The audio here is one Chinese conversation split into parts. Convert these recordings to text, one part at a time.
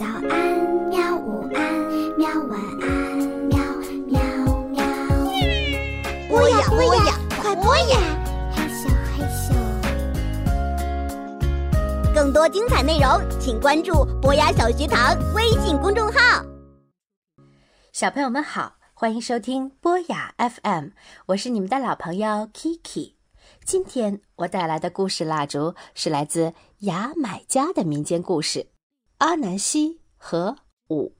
早安，喵！午安，喵！晚安，喵喵喵。播呀播呀，快播呀！嘿咻嘿咻。更多精彩内容，请关注博雅小学堂微信公众号。小朋友们好，欢迎收听博雅 FM，我是你们的老朋友 Kiki。今天我带来的故事蜡烛是来自牙买加的民间故事《阿南西和五》。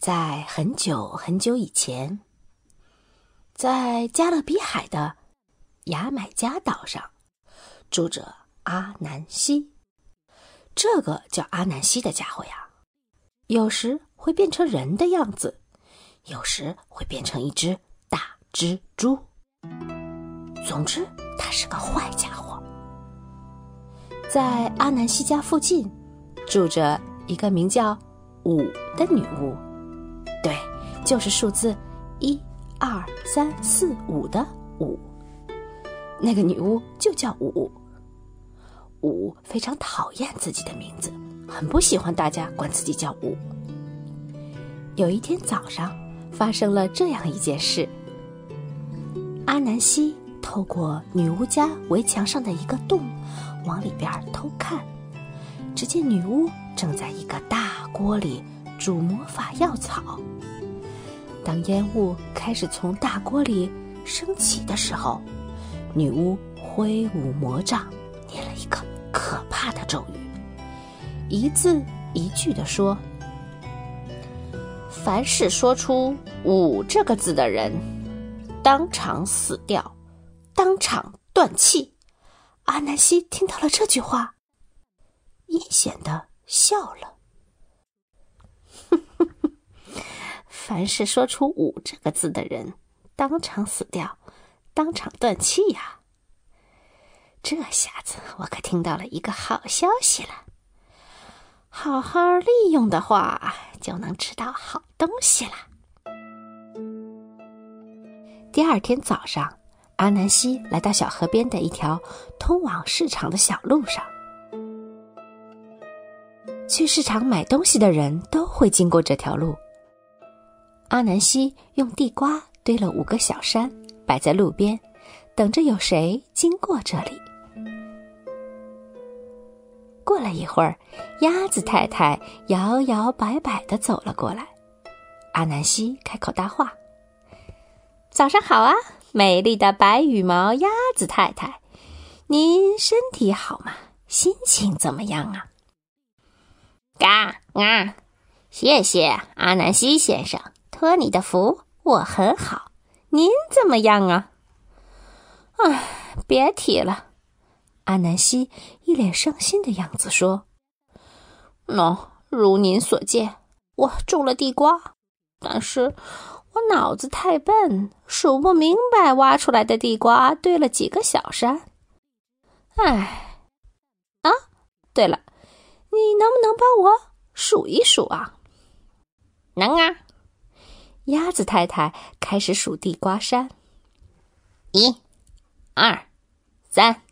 在很久很久以前，在加勒比海的牙买加岛上，住着阿南西。这个叫阿南西的家伙呀，有时会变成人的样子，有时会变成一只大蜘蛛。总之，他是个坏家伙。在阿南西家附近，住着一个名叫五的女巫。对，就是数字一、二、三、四、五的五。那个女巫就叫五。五非常讨厌自己的名字，很不喜欢大家管自己叫五。有一天早上，发生了这样一件事：阿南西透过女巫家围墙上的一个洞，往里边偷看，只见女巫正在一个大锅里。煮魔法药草。当烟雾开始从大锅里升起的时候，女巫挥舞魔杖，念了一个可怕的咒语，一字一句地说：“凡是说出‘五’这个字的人，当场死掉，当场断气。”阿南希听到了这句话，阴险的笑了。凡是说出“五”这个字的人，当场死掉，当场断气呀！这下子我可听到了一个好消息了。好好利用的话，就能吃到好东西了。第二天早上，阿南西来到小河边的一条通往市场的小路上。去市场买东西的人都会经过这条路。阿南西用地瓜堆了五个小山，摆在路边，等着有谁经过这里。过了一会儿，鸭子太太摇摇摆摆的走了过来。阿南西开口搭话：“早上好啊，美丽的白羽毛鸭子太太，您身体好吗？心情怎么样啊？”嘎啊！谢谢阿南西先生。托你的福，我很好。您怎么样啊？唉，别提了。阿南西一脸伤心的样子说：“喏，如您所见，我种了地瓜，但是我脑子太笨，数不明白挖出来的地瓜堆了几个小山。唉，啊，对了，你能不能帮我数一数啊？能啊。”鸭子太太开始数地瓜山，一、二、三、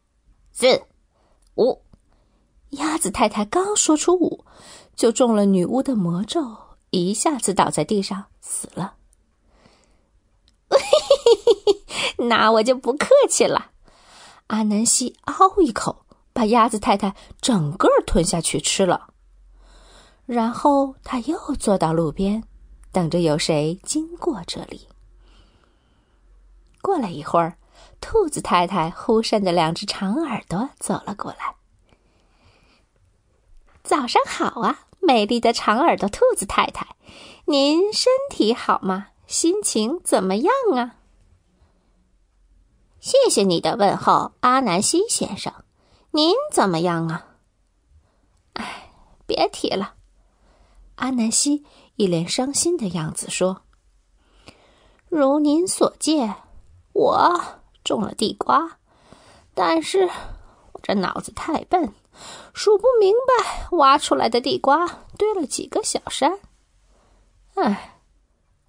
四、五。鸭子太太刚说出五，就中了女巫的魔咒，一下子倒在地上死了。那我就不客气了。阿南西嗷一口，把鸭子太太整个吞下去吃了。然后他又坐到路边。等着有谁经过这里。过了一会儿，兔子太太忽扇着两只长耳朵走了过来。早上好啊，美丽的长耳朵兔子太太，您身体好吗？心情怎么样啊？谢谢你的问候，阿南西先生，您怎么样啊？哎，别提了，阿南西。一脸伤心的样子说：“如您所见，我种了地瓜，但是我这脑子太笨，数不明白挖出来的地瓜堆了几个小山。哎，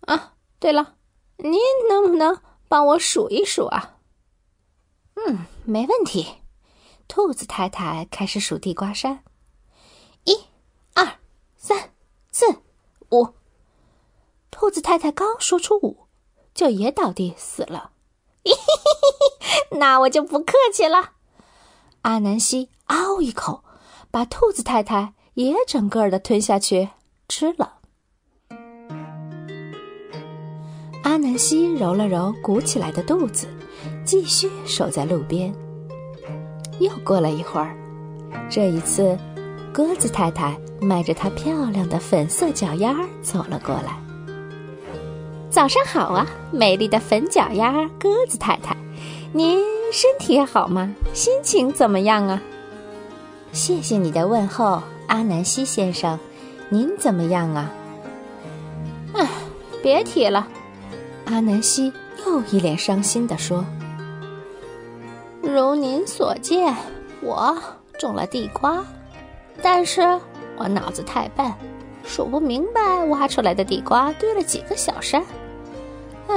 啊，对了，您能不能帮我数一数啊？嗯，没问题。兔子太太开始数地瓜山，一、二、三、四、五。兔子太太刚说出五，就也倒地死了。那我就不客气了。阿南希嗷一口，把兔子太太也整个的吞下去吃了。阿南希揉了揉鼓起来的肚子，继续守在路边。又过了一会儿，这一次，鸽子太太迈着她漂亮的粉色脚丫走了过来。早上好啊，美丽的粉脚丫鸽子太太，您身体好吗？心情怎么样啊？谢谢你的问候，阿南希先生，您怎么样啊？唉，别提了，阿南希又一脸伤心地说：“如您所见，我种了地瓜，但是我脑子太笨，数不明白挖出来的地瓜堆了几个小山。”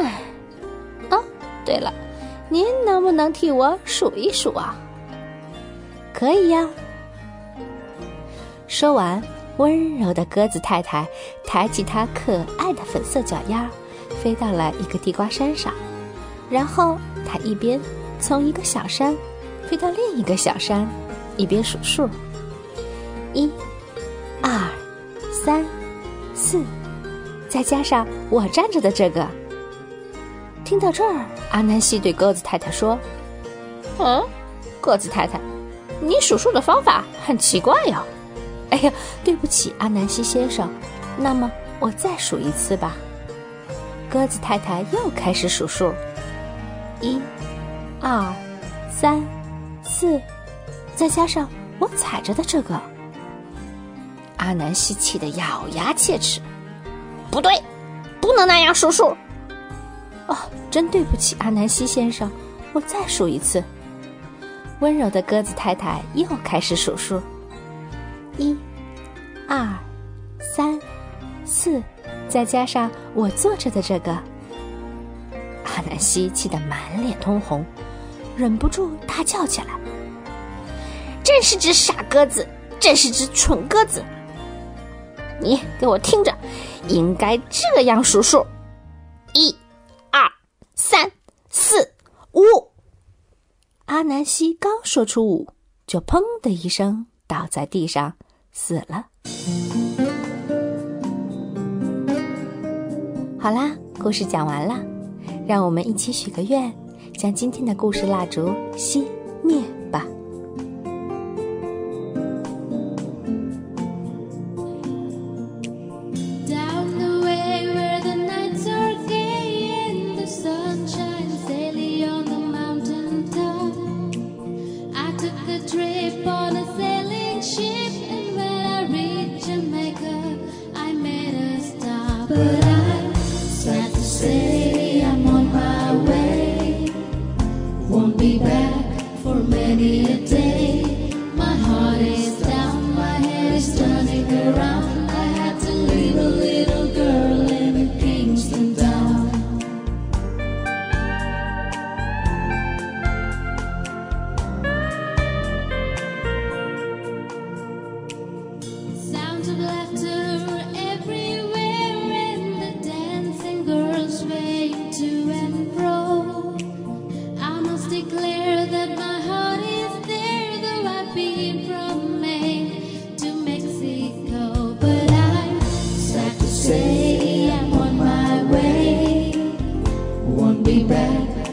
唉，哦，对了，您能不能替我数一数啊？可以呀。说完，温柔的鸽子太太抬起她可爱的粉色脚丫，飞到了一个地瓜山上，然后它一边从一个小山飞到另一个小山，一边数数：一、二、三、四，再加上我站着的这个。听到这儿，阿南希对鸽子太太说：“嗯，鸽子太太，你数数的方法很奇怪呀。”哎呀，对不起，阿南希先生，那么我再数一次吧。鸽子太太又开始数数：一、二、三、四，再加上我踩着的这个。阿南希气得咬牙切齿：“不对，不能那样数数。”哦，真对不起，阿南希先生，我再数一次。温柔的鸽子太太又开始数数：一、二、三、四，再加上我坐着的这个。阿南希气得满脸通红，忍不住大叫起来：“真是只傻鸽子，真是只蠢鸽子！你给我听着，应该这样数数：一。”西刚说出五，就砰的一声倒在地上死了。好啦，故事讲完了，让我们一起许个愿，将今天的故事蜡烛熄灭。trip on a sailing ship. me back.